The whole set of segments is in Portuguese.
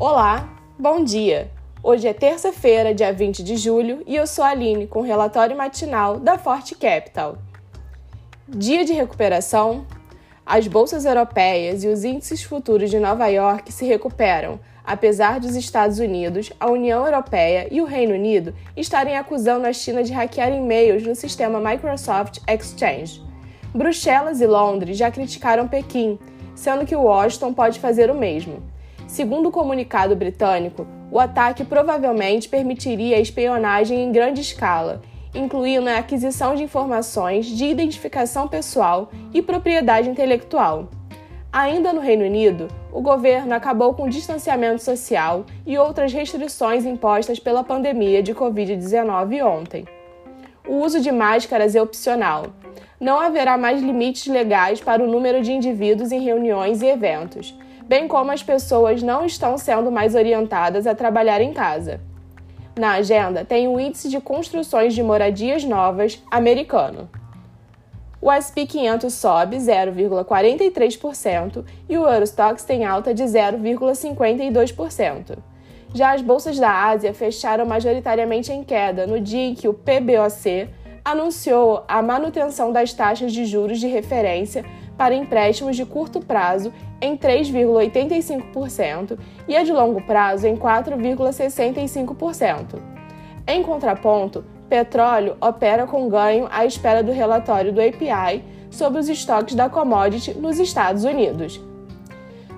Olá, bom dia! Hoje é terça-feira, dia 20 de julho, e eu sou a Aline com o relatório matinal da Forte Capital. Dia de recuperação. As bolsas europeias e os índices futuros de Nova York se recuperam, apesar dos Estados Unidos, a União Europeia e o Reino Unido estarem acusando a China de hackear e-mails no sistema Microsoft Exchange. Bruxelas e Londres já criticaram Pequim, sendo que Washington pode fazer o mesmo. Segundo o comunicado britânico, o ataque provavelmente permitiria a espionagem em grande escala, incluindo a aquisição de informações de identificação pessoal e propriedade intelectual. Ainda no Reino Unido, o governo acabou com o distanciamento social e outras restrições impostas pela pandemia de Covid-19 ontem. O uso de máscaras é opcional. Não haverá mais limites legais para o número de indivíduos em reuniões e eventos bem como as pessoas não estão sendo mais orientadas a trabalhar em casa. Na agenda tem o Índice de Construções de Moradias Novas americano. O SP 500 sobe 0,43% e o Eurostox tem alta de 0,52%. Já as bolsas da Ásia fecharam majoritariamente em queda no dia em que o PBOC anunciou a manutenção das taxas de juros de referência para empréstimos de curto prazo em 3,85% e a de longo prazo em 4,65%. Em contraponto, petróleo opera com ganho à espera do relatório do API sobre os estoques da commodity nos Estados Unidos.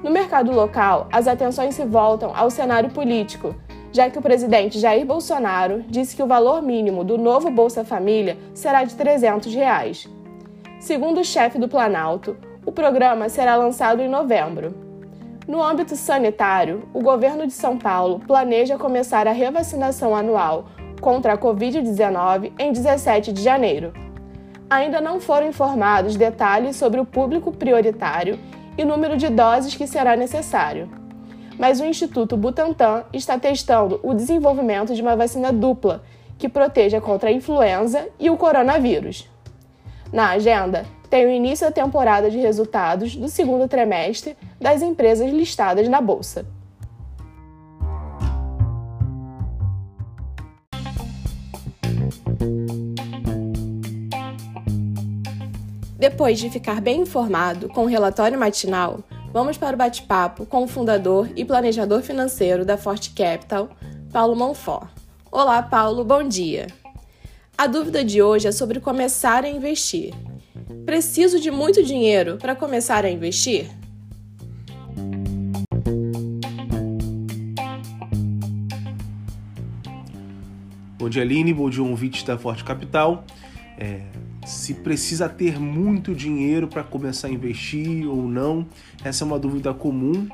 No mercado local, as atenções se voltam ao cenário político, já que o presidente Jair Bolsonaro disse que o valor mínimo do novo Bolsa Família será de 300 reais. Segundo o chefe do Planalto, o programa será lançado em novembro. No âmbito sanitário, o governo de São Paulo planeja começar a revacinação anual contra a Covid-19 em 17 de janeiro. Ainda não foram informados detalhes sobre o público prioritário e número de doses que será necessário. Mas o Instituto Butantan está testando o desenvolvimento de uma vacina dupla que proteja contra a influenza e o coronavírus. Na agenda, tem o início da temporada de resultados do segundo trimestre das empresas listadas na Bolsa. Depois de ficar bem informado com o relatório matinal, vamos para o bate-papo com o fundador e planejador financeiro da Forte Capital, Paulo Monfort. Olá, Paulo, bom dia! A dúvida de hoje é sobre começar a investir. Preciso de muito dinheiro para começar a investir? Bom dia, Aline. Bom dia, ouvinte da Forte Capital. É, se precisa ter muito dinheiro para começar a investir ou não, essa é uma dúvida comum.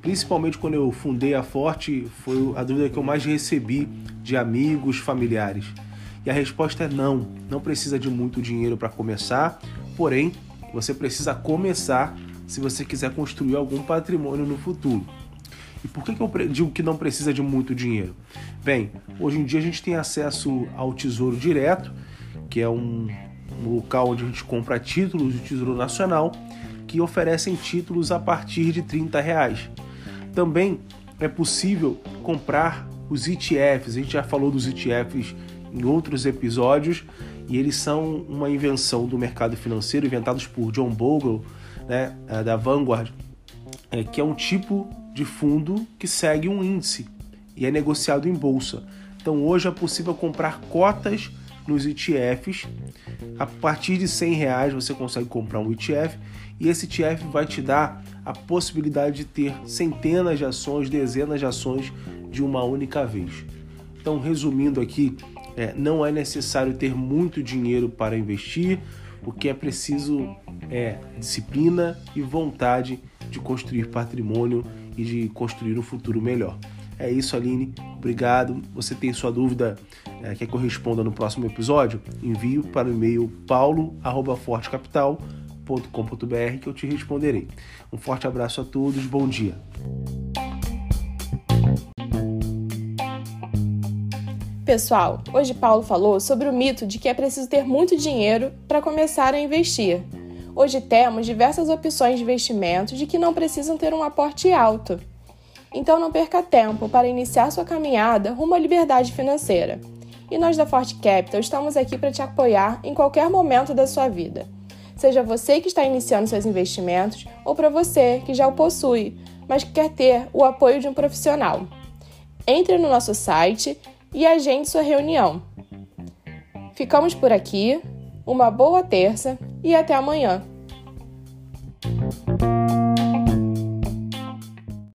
Principalmente quando eu fundei a Forte, foi a dúvida que eu mais recebi de amigos, familiares. E a resposta é não. Não precisa de muito dinheiro para começar, porém, você precisa começar se você quiser construir algum patrimônio no futuro. E por que, que eu digo que não precisa de muito dinheiro? Bem, hoje em dia a gente tem acesso ao Tesouro Direto, que é um, um local onde a gente compra títulos do Tesouro Nacional que oferecem títulos a partir de 30 reais. Também é possível comprar os ETFs, a gente já falou dos ETFs em outros episódios e eles são uma invenção do mercado financeiro inventados por John Bogle, né, é, da Vanguard, é, que é um tipo de fundo que segue um índice e é negociado em bolsa. Então hoje é possível comprar cotas nos ETFs. A partir de 100 reais você consegue comprar um ETF e esse ETF vai te dar a possibilidade de ter centenas de ações, dezenas de ações de uma única vez. Então, resumindo aqui, é, não é necessário ter muito dinheiro para investir, o que é preciso é disciplina e vontade de construir patrimônio e de construir um futuro melhor. É isso, Aline. Obrigado. Você tem sua dúvida, é, que eu responda no próximo episódio? Envie para o e-mail paulo.fortecapital.com.br que eu te responderei. Um forte abraço a todos, bom dia. Pessoal, hoje Paulo falou sobre o mito de que é preciso ter muito dinheiro para começar a investir. Hoje temos diversas opções de investimentos de que não precisam ter um aporte alto. Então não perca tempo para iniciar sua caminhada rumo à liberdade financeira. E nós da Forte Capital estamos aqui para te apoiar em qualquer momento da sua vida. Seja você que está iniciando seus investimentos ou para você que já o possui, mas que quer ter o apoio de um profissional. Entre no nosso site e agende sua reunião. Ficamos por aqui, uma boa terça e até amanhã!